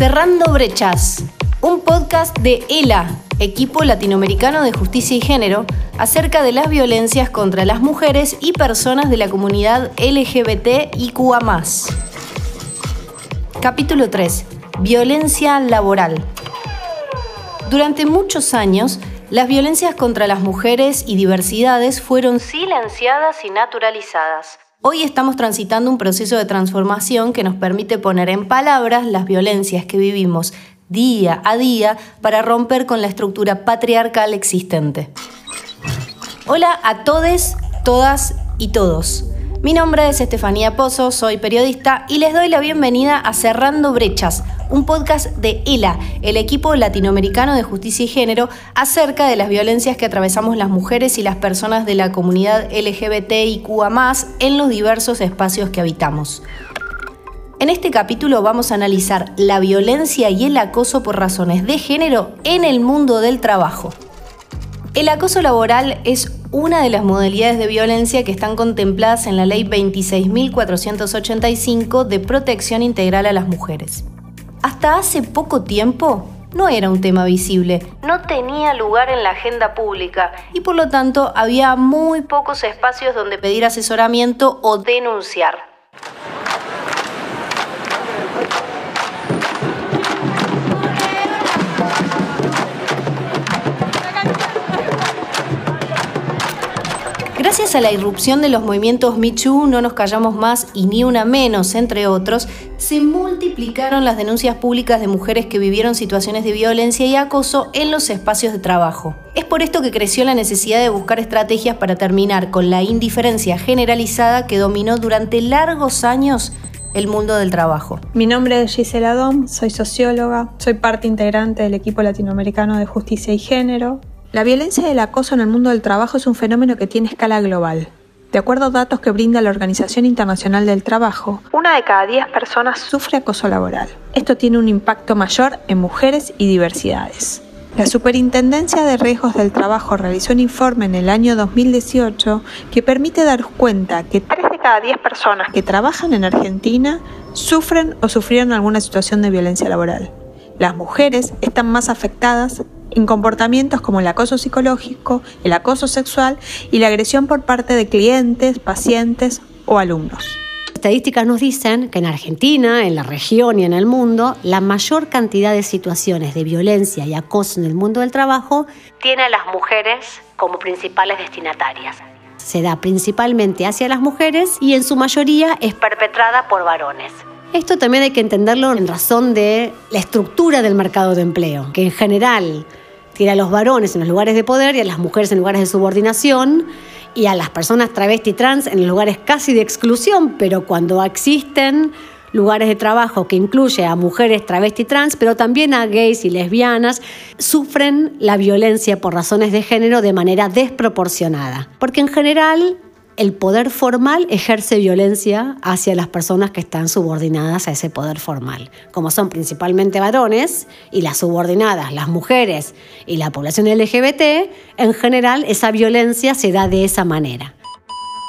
Cerrando Brechas, un podcast de ELA, Equipo Latinoamericano de Justicia y Género, acerca de las violencias contra las mujeres y personas de la comunidad LGBT y QA. Capítulo 3. Violencia laboral. Durante muchos años, las violencias contra las mujeres y diversidades fueron silenciadas y naturalizadas. Hoy estamos transitando un proceso de transformación que nos permite poner en palabras las violencias que vivimos día a día para romper con la estructura patriarcal existente. Hola a todes, todas y todos. Mi nombre es Estefanía Pozo, soy periodista y les doy la bienvenida a Cerrando Brechas, un podcast de ELA, el equipo latinoamericano de justicia y género, acerca de las violencias que atravesamos las mujeres y las personas de la comunidad LGBTIQA en los diversos espacios que habitamos. En este capítulo vamos a analizar la violencia y el acoso por razones de género en el mundo del trabajo. El acoso laboral es una de las modalidades de violencia que están contempladas en la Ley 26.485 de protección integral a las mujeres. Hasta hace poco tiempo no era un tema visible, no tenía lugar en la agenda pública y por lo tanto había muy pocos espacios donde pedir asesoramiento o denunciar. Gracias a la irrupción de los movimientos Michu, No nos callamos más y Ni una menos, entre otros, se multiplicaron las denuncias públicas de mujeres que vivieron situaciones de violencia y acoso en los espacios de trabajo. Es por esto que creció la necesidad de buscar estrategias para terminar con la indiferencia generalizada que dominó durante largos años el mundo del trabajo. Mi nombre es Gisela Dom, soy socióloga, soy parte integrante del equipo latinoamericano de justicia y género, la violencia y el acoso en el mundo del trabajo es un fenómeno que tiene escala global. De acuerdo a datos que brinda la Organización Internacional del Trabajo, una de cada diez personas sufre acoso laboral. Esto tiene un impacto mayor en mujeres y diversidades. La Superintendencia de Riesgos del Trabajo realizó un informe en el año 2018 que permite dar cuenta que 3 de cada 10 personas que trabajan en Argentina sufren o sufrieron alguna situación de violencia laboral. Las mujeres están más afectadas en comportamientos como el acoso psicológico, el acoso sexual y la agresión por parte de clientes, pacientes o alumnos. Estadísticas nos dicen que en Argentina, en la región y en el mundo, la mayor cantidad de situaciones de violencia y acoso en el mundo del trabajo tiene a las mujeres como principales destinatarias. Se da principalmente hacia las mujeres y en su mayoría es perpetrada por varones. Esto también hay que entenderlo en razón de la estructura del mercado de empleo, que en general tiene a los varones en los lugares de poder y a las mujeres en lugares de subordinación y a las personas travesti trans en lugares casi de exclusión, pero cuando existen lugares de trabajo que incluye a mujeres travesti trans, pero también a gays y lesbianas, sufren la violencia por razones de género de manera desproporcionada. Porque en general el poder formal ejerce violencia hacia las personas que están subordinadas a ese poder formal, como son principalmente varones y las subordinadas, las mujeres y la población LGBT, en general esa violencia se da de esa manera.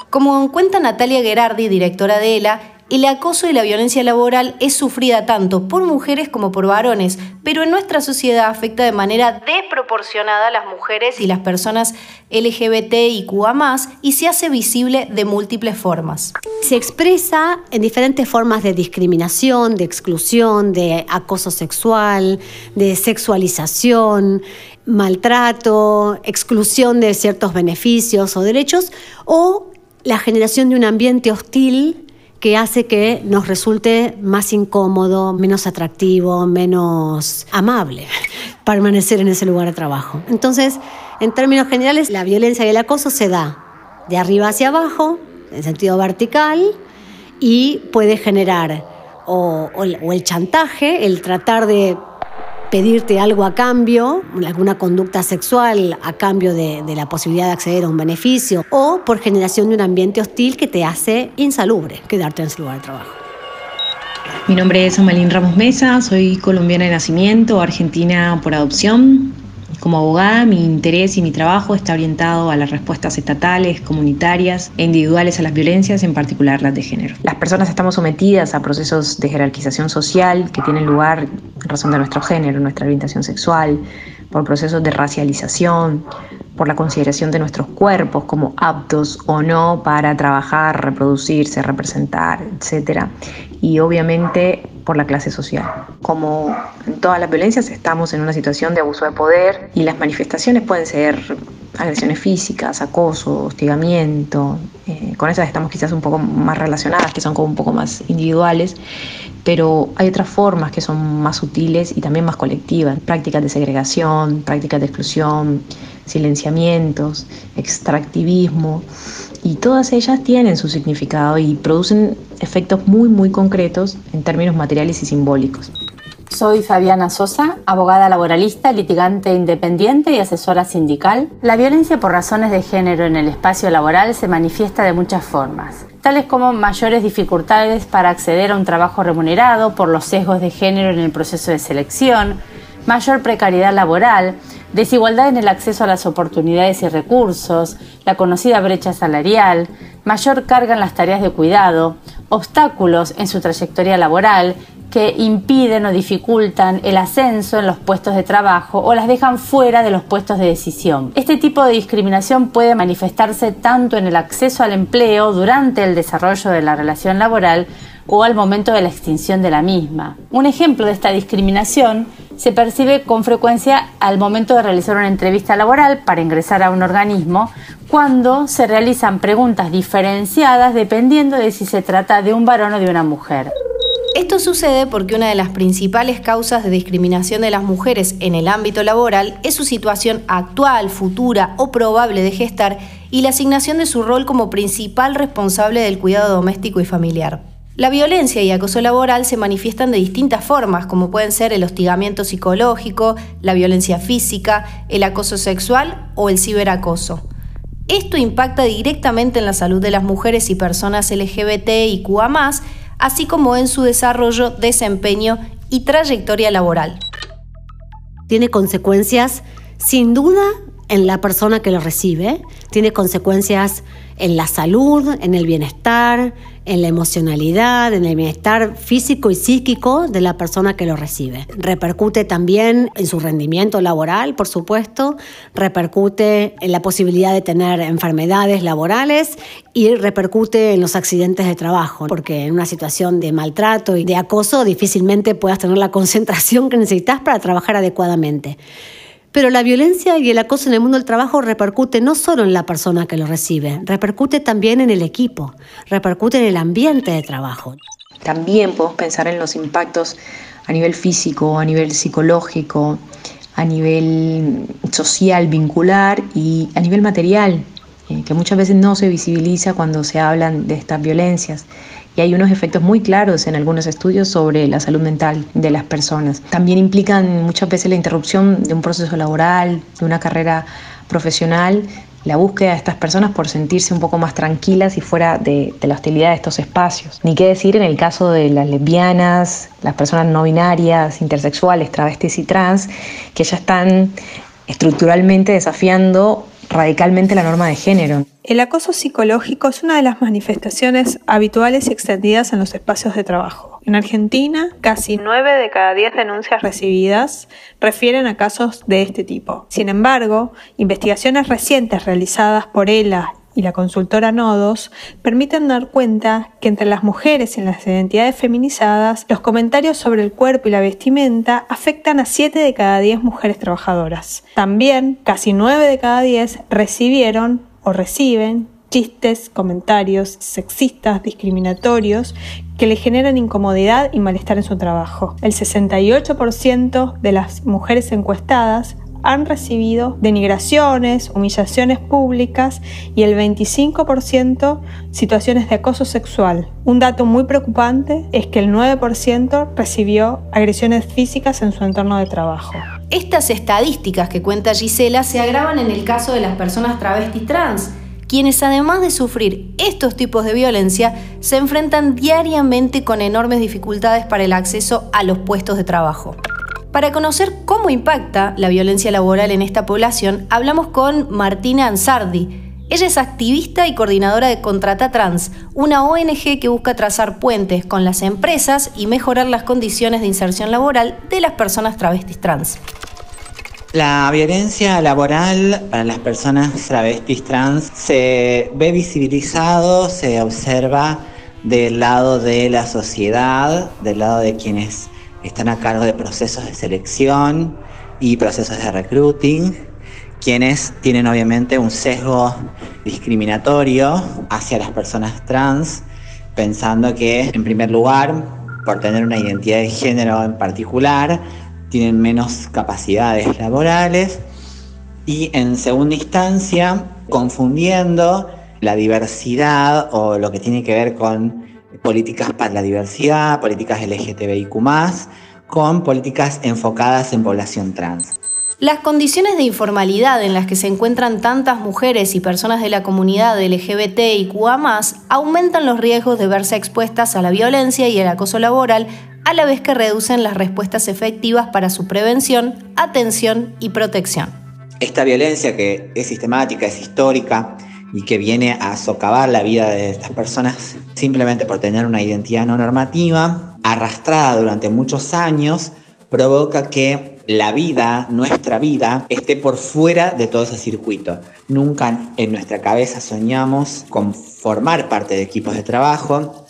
Como cuenta Natalia Gerardi, directora de ELA, el acoso y la violencia laboral es sufrida tanto por mujeres como por varones, pero en nuestra sociedad afecta de manera desproporcionada a las mujeres y las personas LGBT y QA y se hace visible de múltiples formas. Se expresa en diferentes formas de discriminación, de exclusión, de acoso sexual, de sexualización, maltrato, exclusión de ciertos beneficios o derechos o la generación de un ambiente hostil que hace que nos resulte más incómodo, menos atractivo, menos amable permanecer en ese lugar de trabajo. Entonces, en términos generales, la violencia y el acoso se da de arriba hacia abajo, en sentido vertical, y puede generar o, el chantaje, el tratar de pedirte algo a cambio, alguna conducta sexual a cambio de, la posibilidad de acceder a un beneficio, o por generación de un ambiente hostil que te hace insalubre quedarte en ese lugar de trabajo. Mi nombre es Amalín Ramos Mesa, soy colombiana de nacimiento, argentina por adopción. Como abogada, mi interés y mi trabajo está orientado a las respuestas estatales, comunitarias e individuales a las violencias, en particular las de género. Las personas estamos sometidas a procesos de jerarquización social que tienen lugar en razón de nuestro género, nuestra orientación sexual, por procesos de racialización, por la consideración de nuestros cuerpos como aptos o no para trabajar, reproducirse, representar, etc. Y obviamente por la clase social. Como en todas las violencias estamos en una situación de abuso de poder y las manifestaciones pueden ser agresiones físicas, acoso, hostigamiento. Eh, con esas estamos quizás un poco más relacionadas, que son como un poco más individuales, pero hay otras formas que son más sutiles y también más colectivas. Prácticas de segregación, prácticas de exclusión, silenciamientos, extractivismo, y todas ellas tienen su significado y producen efectos muy, muy concretos en términos materiales y simbólicos. Soy Fabiana Sosa, abogada laboralista, litigante independiente y asesora sindical. La violencia por razones de género en el espacio laboral se manifiesta de muchas formas, tales como mayores dificultades para acceder a un trabajo remunerado por los sesgos de género en el proceso de selección, mayor precariedad laboral, desigualdad en el acceso a las oportunidades y recursos, la conocida brecha salarial, mayor carga en las tareas de cuidado, obstáculos en su trayectoria laboral que impiden o dificultan el ascenso en los puestos de trabajo o las dejan fuera de los puestos de decisión. Este tipo de discriminación puede manifestarse tanto en el acceso al empleo durante el desarrollo de la relación laboral o al momento de la extinción de la misma. Un ejemplo de esta discriminación se percibe con frecuencia al momento de realizar una entrevista laboral para ingresar a un organismo, cuando se realizan preguntas diferenciadas dependiendo de si se trata de un varón o de una mujer. Esto sucede porque una de las principales causas de discriminación de las mujeres en el ámbito laboral es su situación actual, futura o probable de gestar y la asignación de su rol como principal responsable del cuidado doméstico y familiar. La violencia y acoso laboral se manifiestan de distintas formas, como pueden ser el hostigamiento psicológico, la violencia física, el acoso sexual o el ciberacoso. Esto impacta directamente en la salud de las mujeres y personas LGBT y QA, así como en su desarrollo, desempeño y trayectoria laboral. Tiene consecuencias, sin duda, en la persona que lo recibe, tiene consecuencias en la salud, en el bienestar, en la emocionalidad, en el bienestar físico y psíquico de la persona que lo recibe. Repercute también en su rendimiento laboral, por supuesto, repercute en la posibilidad de tener enfermedades laborales y repercute en los accidentes de trabajo, porque en una situación de maltrato y de acoso difícilmente puedas tener la concentración que necesitas para trabajar adecuadamente. Pero la violencia y el acoso en el mundo del trabajo repercute no solo en la persona que lo recibe, repercute también en el equipo, repercute en el ambiente de trabajo. También podemos pensar en los impactos a nivel físico, a nivel psicológico, a nivel social, vincular y a nivel material, eh, que muchas veces no se visibiliza cuando se hablan de estas violencias y hay unos efectos muy claros en algunos estudios sobre la salud mental de las personas. También implican muchas veces la interrupción de un proceso laboral, de una carrera profesional, la búsqueda de estas personas por sentirse un poco más tranquilas y fuera de, la hostilidad de estos espacios. Ni qué decir en el caso de las lesbianas, las personas no binarias, intersexuales, travestis y trans, que ya están estructuralmente desafiando radicalmente la norma de género. El acoso psicológico es una de las manifestaciones habituales y extendidas en los espacios de trabajo. En Argentina, casi 9 de cada 10 denuncias recibidas refieren a casos de este tipo. Sin embargo, investigaciones recientes realizadas por ELA y la consultora Nodos permiten dar cuenta que entre las mujeres en las identidades feminizadas, los comentarios sobre el cuerpo y la vestimenta afectan a 7 de cada 10 mujeres trabajadoras. También, casi 9 de cada 10 recibieron o reciben chistes, comentarios sexistas, discriminatorios, que le generan incomodidad y malestar en su trabajo. El 68% de las mujeres encuestadas han recibido denigraciones, humillaciones públicas y el 25% situaciones de acoso sexual. Un dato muy preocupante es que el 9% recibió agresiones físicas en su entorno de trabajo. Estas estadísticas que cuenta Gisela se agravan en el caso de las personas travesti trans, quienes además de sufrir estos tipos de violencia, se enfrentan diariamente con enormes dificultades para el acceso a los puestos de trabajo. Para conocer cómo impacta la violencia laboral en esta población, hablamos con Martina Ansardi. Ella es activista y coordinadora de Contrata Trans, una ONG que busca trazar puentes con las empresas y mejorar las condiciones de inserción laboral de las personas travestis trans. La violencia laboral para las personas travestis trans se ve visibilizado, se observa del lado de la sociedad, del lado de quienes están a cargo de procesos de selección y procesos de recruiting, quienes tienen obviamente un sesgo discriminatorio hacia las personas trans, pensando que en primer lugar, por tener una identidad de género en particular, tienen menos capacidades laborales y en segunda instancia, confundiendo la diversidad o lo que tiene que ver con políticas para la diversidad, políticas LGTBIQ, con políticas enfocadas en población trans. Las condiciones de informalidad en las que se encuentran tantas mujeres y personas de la comunidad LGBT y QA aumentan los riesgos de verse expuestas a la violencia y el acoso laboral, a la vez que reducen las respuestas efectivas para su prevención, atención y protección. Esta violencia que es sistemática, es histórica, y que viene a socavar la vida de estas personas simplemente por tener una identidad no normativa, arrastrada durante muchos años, provoca que la vida, nuestra vida, esté por fuera de todo ese circuito. Nunca en nuestra cabeza soñamos con formar parte de equipos de trabajo.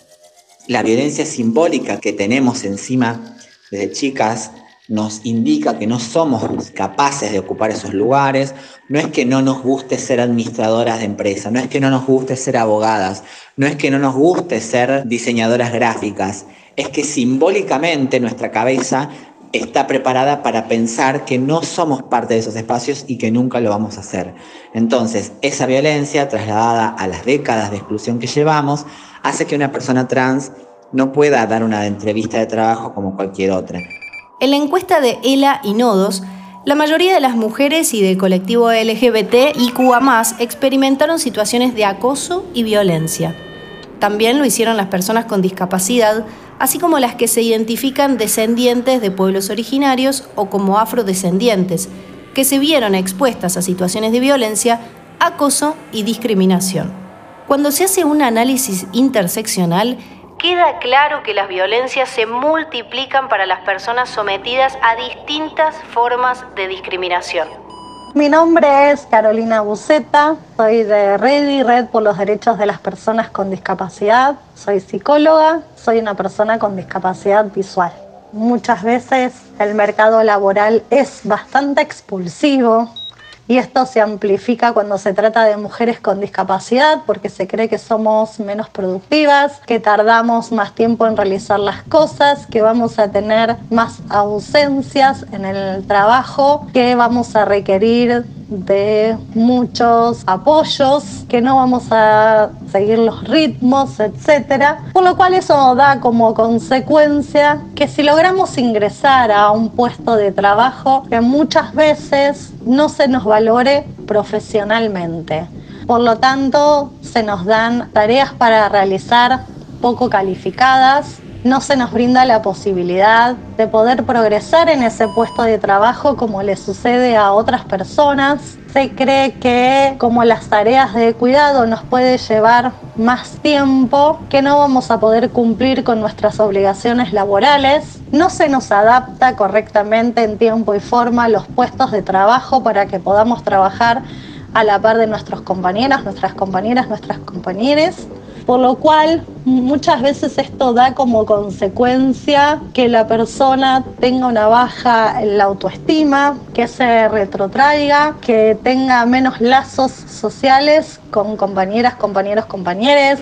La violencia simbólica que tenemos encima desde chicas nos indica que no somos capaces de ocupar esos lugares, no es que no nos guste ser administradoras de empresa, no es que no nos guste ser abogadas, no es que no nos guste ser diseñadoras gráficas, es que simbólicamente nuestra cabeza está preparada para pensar que no somos parte de esos espacios y que nunca lo vamos a hacer. Entonces, esa violencia trasladada a las décadas de exclusión que llevamos hace que una persona trans no pueda dar una entrevista de trabajo como cualquier otra. En la encuesta de ELA y Nodos, la mayoría de las mujeres y del colectivo LGBT y QA experimentaron situaciones de acoso y violencia. También lo hicieron las personas con discapacidad, así como las que se identifican descendientes de pueblos originarios o como afrodescendientes, que se vieron expuestas a situaciones de violencia, acoso y discriminación. Cuando se hace un análisis interseccional, queda claro que las violencias se multiplican para las personas sometidas a distintas formas de discriminación. Mi nombre es Carolina Buceta, soy de Ready, Red por los Derechos de las Personas con Discapacidad, soy psicóloga, soy una persona con discapacidad visual. Muchas veces el mercado laboral es bastante expulsivo, y esto se amplifica cuando se trata de mujeres con discapacidad porque se cree que somos menos productivas, que tardamos más tiempo en realizar las cosas, que vamos a tener más ausencias en el trabajo, que vamos a requerir de muchos apoyos, que no vamos a seguir los ritmos, etcétera. Por lo cual eso da como consecuencia que si logramos ingresar a un puesto de trabajo, que muchas veces no se nos valore profesionalmente. Por lo tanto, se nos dan tareas para realizar poco calificadas, no se nos brinda la posibilidad de poder progresar en ese puesto de trabajo como le sucede a otras personas. Se cree que como las tareas de cuidado nos puede llevar más tiempo, que no vamos a poder cumplir con nuestras obligaciones laborales, no se nos adapta correctamente en tiempo y forma los puestos de trabajo para que podamos trabajar a la par de nuestros compañeras, nuestras compañeras, nuestras compañeros por lo cual muchas veces esto da como consecuencia que la persona tenga una baja en la autoestima, que se retrotraiga, que tenga menos lazos sociales con compañeras, compañeros, compañeres.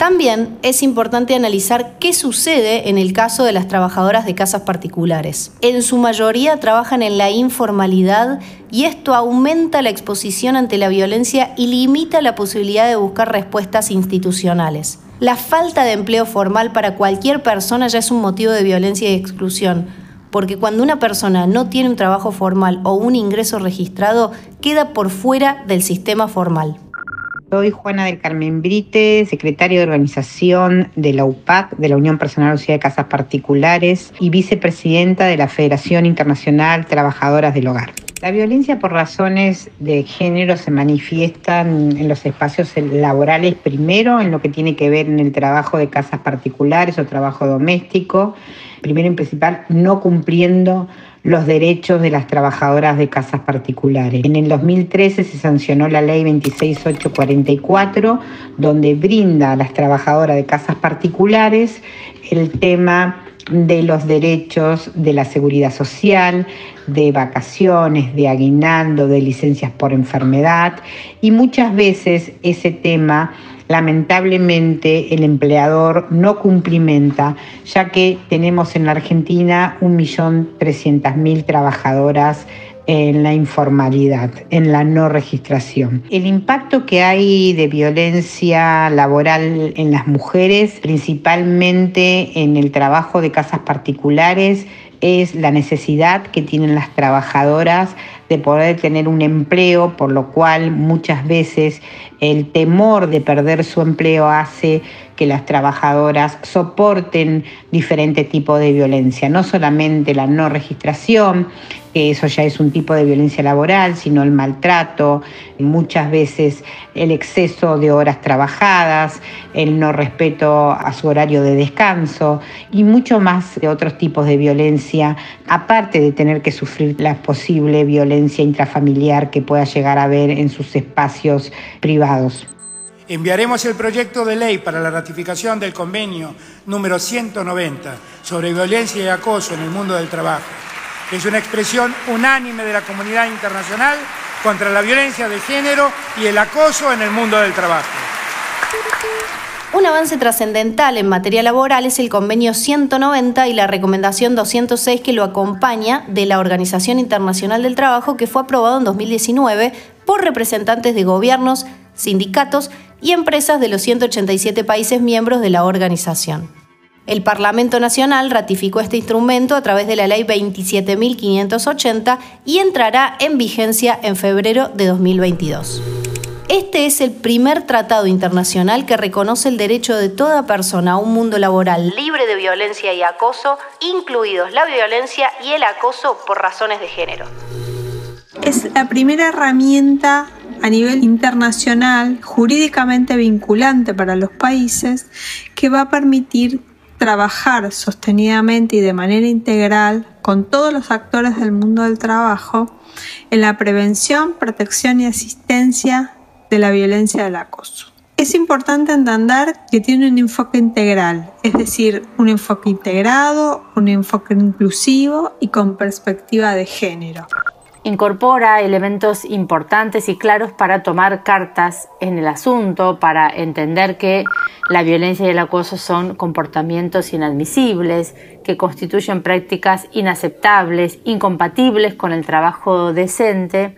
También es importante analizar qué sucede en el caso de las trabajadoras de casas particulares. En su mayoría trabajan en la informalidad y esto aumenta la exposición ante la violencia y limita la posibilidad de buscar respuestas institucionales. La falta de empleo formal para cualquier persona ya es un motivo de violencia y exclusión, porque cuando una persona no tiene un trabajo formal o un ingreso registrado, queda por fuera del sistema formal. Soy Juana del Carmen Brite, secretaria de organización de la UPAC, de la Unión Personal Social de Casas Particulares, y vicepresidenta de la Federación Internacional Trabajadoras del Hogar. La violencia por razones de género se manifiesta en los espacios laborales, primero en lo que tiene que ver en el trabajo de casas particulares o trabajo doméstico, primero y principal no cumpliendo los derechos de las trabajadoras de casas particulares. En el 2013 se sancionó la ley 26844, donde brinda a las trabajadoras de casas particulares el tema de los derechos de la seguridad social, de vacaciones, de aguinaldo, de licencias por enfermedad y muchas veces ese tema lamentablemente el empleador no cumplimenta, ya que tenemos en la Argentina 1.300.000 trabajadoras en la informalidad, en la no registración. El impacto que hay de violencia laboral en las mujeres, principalmente en el trabajo de casas particulares, es la necesidad que tienen las trabajadoras de poder tener un empleo, por lo cual muchas veces el temor de perder su empleo hace que las trabajadoras soporten diferentes tipos de violencia, no solamente la no registración, que eso ya es un tipo de violencia laboral, sino el maltrato, muchas veces el exceso de horas trabajadas, el no respeto a su horario de descanso y mucho más de otros tipos de violencia, aparte de tener que sufrir la posible violencia intrafamiliar que pueda llegar a haber en sus espacios privados. Enviaremos el proyecto de ley para la ratificación del convenio número 190 sobre violencia y acoso en el mundo del trabajo es una expresión unánime de la comunidad internacional contra la violencia de género y el acoso en el mundo del trabajo. Un avance trascendental en materia laboral es el convenio 190 y la recomendación 206 que lo acompaña de la Organización Internacional del Trabajo que fue aprobado en 2019 por representantes de gobiernos, sindicatos y empresas de los 187 países miembros de la organización. El Parlamento Nacional ratificó este instrumento a través de la Ley 27.580 y entrará en vigencia en febrero de 2022. Este es el primer tratado internacional que reconoce el derecho de toda persona a un mundo laboral libre de violencia y acoso, incluidos la violencia y el acoso por razones de género. Es la primera herramienta a nivel internacional jurídicamente vinculante para los países que va a permitir trabajar sostenidamente y de manera integral con todos los actores del mundo del trabajo en la prevención, protección y asistencia de la violencia del acoso. Es importante entender que tiene un enfoque integral, es decir, un enfoque integrado, un enfoque inclusivo y con perspectiva de género. Incorpora elementos importantes y claros para tomar cartas en el asunto, para entender que la violencia y el acoso son comportamientos inadmisibles, que constituyen prácticas inaceptables, incompatibles con el trabajo decente,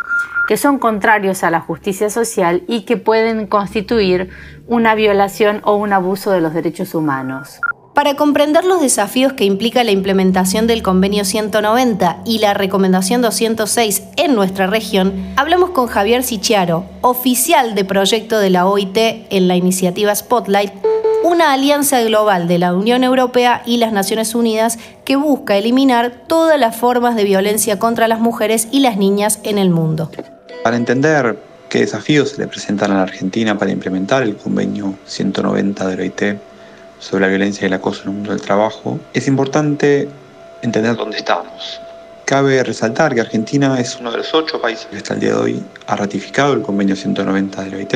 que son contrarios a la justicia social y que pueden constituir una violación o un abuso de los derechos humanos. Para comprender los desafíos que implica la implementación del Convenio 190 y la Recomendación 206 en nuestra región, hablamos con Javier Sichiaro, oficial de proyecto de la OIT en la iniciativa Spotlight, una alianza global de la Unión Europea y las Naciones Unidas que busca eliminar todas las formas de violencia contra las mujeres y las niñas en el mundo. Para entender qué desafíos se le presentan a la Argentina para implementar el Convenio 190 de la OIT, sobre la violencia y el acoso en el mundo del trabajo, es importante entender dónde estamos. Cabe resaltar que Argentina es uno de los ocho países que hasta el día de hoy ha ratificado el convenio 190 de la OIT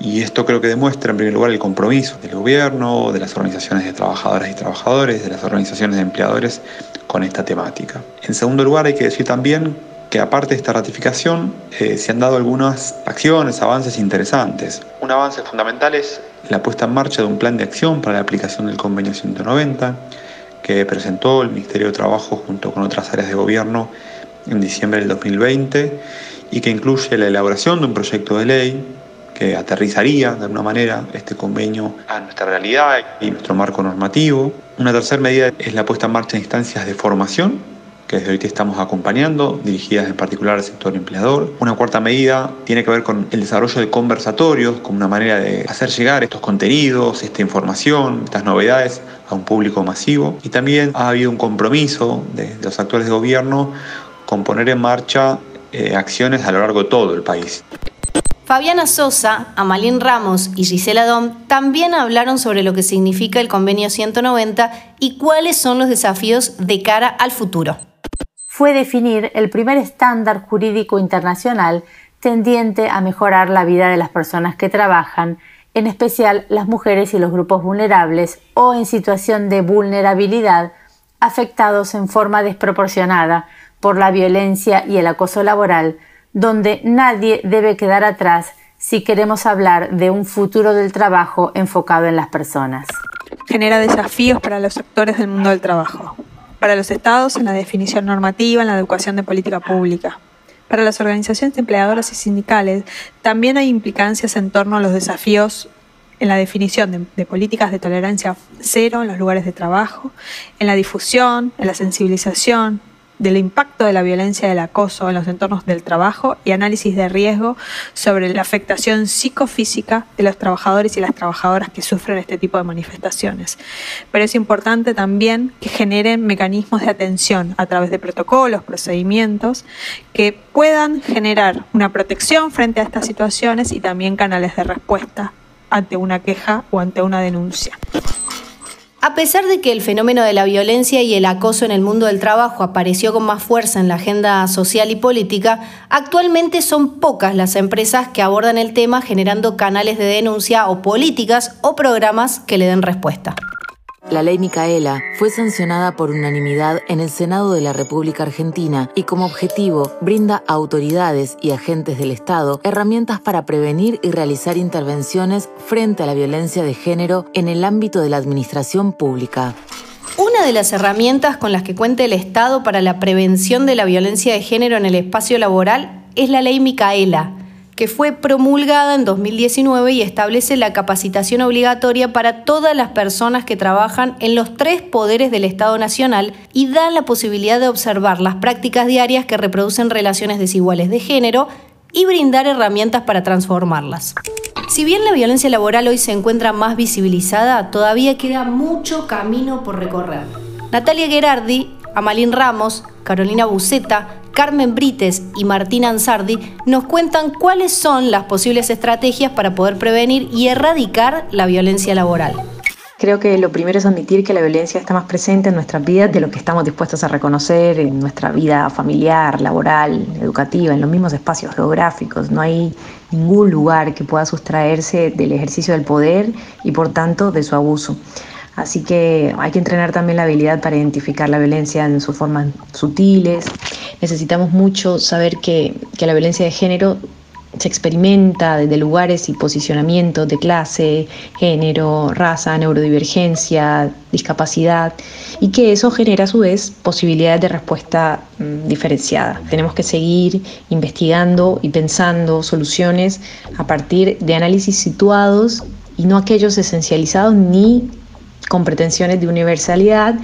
y esto creo que demuestra en primer lugar el compromiso del gobierno, de las organizaciones de trabajadoras y trabajadores, de las organizaciones de empleadores con esta temática. En segundo lugar hay que decir también que aparte de esta ratificación eh, se han dado algunas acciones, avances interesantes. Un avance fundamental es la puesta en marcha de un plan de acción para la aplicación del convenio 190 que presentó el Ministerio de Trabajo junto con otras áreas de gobierno en diciembre del 2020 y que incluye la elaboración de un proyecto de ley que aterrizaría de alguna manera este convenio a nuestra realidad y nuestro marco normativo. Una tercera medida es la puesta en marcha de instancias de formación que desde OIT estamos acompañando, dirigidas en particular al sector empleador. Una cuarta medida tiene que ver con el desarrollo de conversatorios como una manera de hacer llegar estos contenidos, esta información, estas novedades a un público masivo. Y también ha habido un compromiso de, los actores de gobierno con poner en marcha eh, acciones a lo largo de todo el país. Fabiana Sosa, Amalín Ramos y Gisela Dom también hablaron sobre lo que significa el convenio 190 y cuáles son los desafíos de cara al futuro. Fue definir el primer estándar jurídico internacional tendiente a mejorar la vida de las personas que trabajan, en especial las mujeres y los grupos vulnerables o en situación de vulnerabilidad afectados en forma desproporcionada por la violencia y el acoso laboral, donde nadie debe quedar atrás si queremos hablar de un futuro del trabajo enfocado en las personas. Genera desafíos para los sectores del mundo del trabajo, para los estados en la definición normativa, en la educación de política pública. Para las organizaciones empleadoras y sindicales también hay implicancias en torno a los desafíos en la definición de, de, políticas de tolerancia cero en los lugares de trabajo, en la difusión, en la sensibilización, del impacto de la violencia del acoso en los entornos del trabajo y análisis de riesgo sobre la afectación psicofísica de los trabajadores y las trabajadoras que sufren este tipo de manifestaciones. Pero es importante también que generen mecanismos de atención a través de protocolos, procedimientos que puedan generar una protección frente a estas situaciones y también canales de respuesta ante una queja o ante una denuncia. A pesar de que el fenómeno de la violencia y el acoso en el mundo del trabajo apareció con más fuerza en la agenda social y política, actualmente son pocas las empresas que abordan el tema generando canales de denuncia o políticas o programas que le den respuesta. La ley Micaela fue sancionada por unanimidad en el Senado de la República Argentina y como objetivo brinda a autoridades y agentes del Estado herramientas para prevenir y realizar intervenciones frente a la violencia de género en el ámbito de la administración pública. Una de las herramientas con las que cuenta el Estado para la prevención de la violencia de género en el espacio laboral es la ley Micaela que fue promulgada en 2019 y establece la capacitación obligatoria para todas las personas que trabajan en los tres poderes del Estado Nacional y da la posibilidad de observar las prácticas diarias que reproducen relaciones desiguales de género y brindar herramientas para transformarlas. Si bien la violencia laboral hoy se encuentra más visibilizada, todavía queda mucho camino por recorrer. Natalia Gerardi, Amalín Ramos, Carolina Buceta, Carmen Brites y Martín Ansardi nos cuentan cuáles son las posibles estrategias para poder prevenir y erradicar la violencia laboral. Creo que lo primero es admitir que la violencia está más presente en nuestras vidas de lo que estamos dispuestos a reconocer en nuestra vida familiar, laboral, educativa, en los mismos espacios geográficos. No hay ningún lugar que pueda sustraerse del ejercicio del poder y por tanto de su abuso. Así que hay que entrenar también la habilidad para identificar la violencia en sus formas sutiles. Necesitamos mucho saber que, la violencia de género se experimenta desde lugares y posicionamientos de clase, género, raza, neurodivergencia, discapacidad, y que eso genera a su vez posibilidades de respuesta mm, diferenciada. Tenemos que seguir investigando y pensando soluciones a partir de análisis situados y no aquellos esencializados ni con pretensiones de universalidad.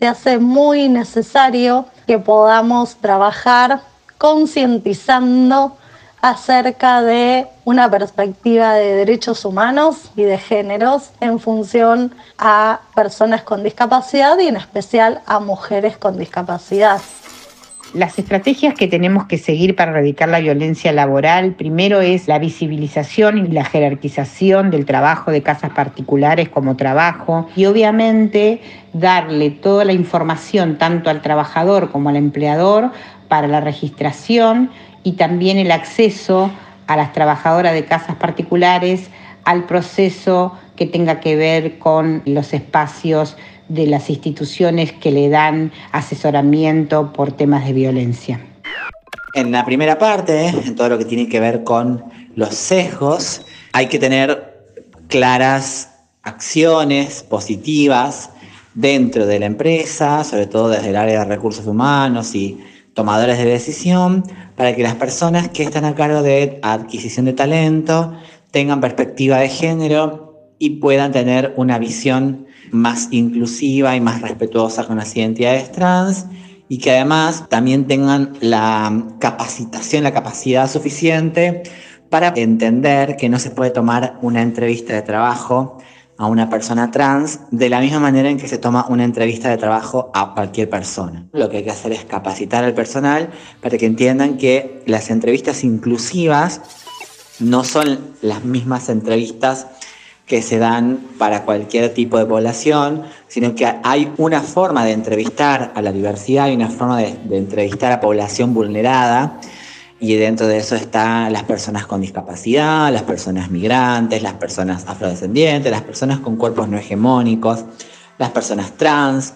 Se hace muy necesario que podamos trabajar concientizando acerca de una perspectiva de derechos humanos y de géneros en función a personas con discapacidad y en especial a mujeres con discapacidad. Las estrategias que tenemos que seguir para erradicar la violencia laboral, primero es la visibilización y la jerarquización del trabajo de casas particulares como trabajo y obviamente darle toda la información tanto al trabajador como al empleador para la registración y también el acceso a las trabajadoras de casas particulares al proceso que tenga que ver con los espacios de las instituciones que le dan asesoramiento por temas de violencia. En la primera parte, en todo lo que tiene que ver con los sesgos, hay que tener claras acciones positivas dentro de la empresa, sobre todo desde el área de recursos humanos y tomadores de decisión, para que las personas que están a cargo de adquisición de talento tengan perspectiva de género y puedan tener una visión más inclusiva y más respetuosa con las identidades trans y que además también tengan la capacitación, la capacidad suficiente para entender que no se puede tomar una entrevista de trabajo a una persona trans de la misma manera en que se toma una entrevista de trabajo a cualquier persona. Lo que hay que hacer es capacitar al personal para que entiendan que las entrevistas inclusivas no son las mismas entrevistas que se dan para cualquier tipo de población, sino que hay una forma de entrevistar a la diversidad y una forma de, entrevistar a población vulnerada y dentro de eso están las personas con discapacidad, las personas migrantes, las personas afrodescendientes, las personas con cuerpos no hegemónicos, las personas trans,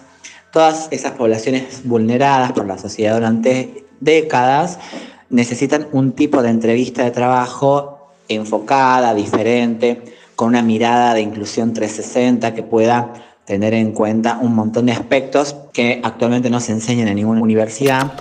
todas esas poblaciones vulneradas por la sociedad durante décadas necesitan un tipo de entrevista de trabajo enfocada, diferente, con una mirada de inclusión 360 que pueda tener en cuenta un montón de aspectos que actualmente no se enseñan en ninguna universidad.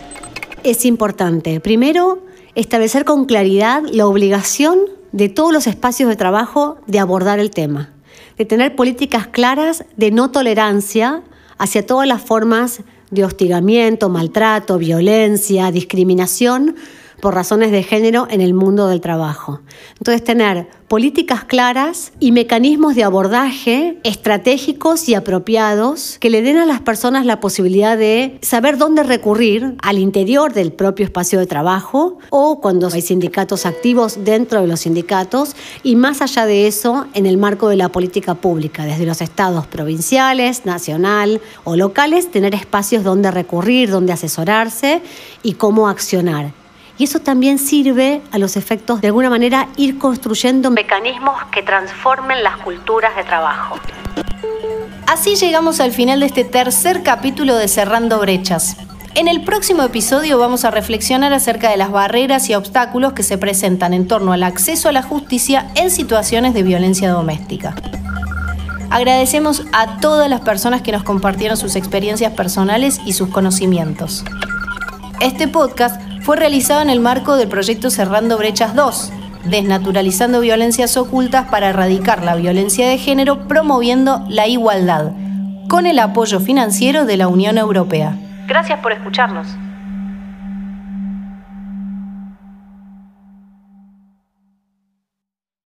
Es importante, primero, establecer con claridad la obligación de todos los espacios de trabajo de abordar el tema, de tener políticas claras de no tolerancia hacia todas las formas de hostigamiento, maltrato, violencia, discriminación por razones de género en el mundo del trabajo. Entonces, tener políticas claras y mecanismos de abordaje estratégicos y apropiados que le den a las personas la posibilidad de saber dónde recurrir al interior del propio espacio de trabajo o cuando hay sindicatos activos dentro de los sindicatos y más allá de eso en el marco de la política pública, desde los estados provinciales, nacional o locales, tener espacios donde recurrir, donde asesorarse y cómo accionar. Y eso también sirve a los efectos de alguna manera ir construyendo mecanismos que transformen las culturas de trabajo. Así llegamos al final de este tercer capítulo de Cerrando Brechas. En el próximo episodio vamos a reflexionar acerca de las barreras y obstáculos que se presentan en torno al acceso a la justicia en situaciones de violencia doméstica. Agradecemos a todas las personas que nos compartieron sus experiencias personales y sus conocimientos. Este podcast fue realizado en el marco del proyecto Cerrando Brechas 2, desnaturalizando violencias ocultas para erradicar la violencia de género promoviendo la igualdad, con el apoyo financiero de la Unión Europea. Gracias por escucharnos.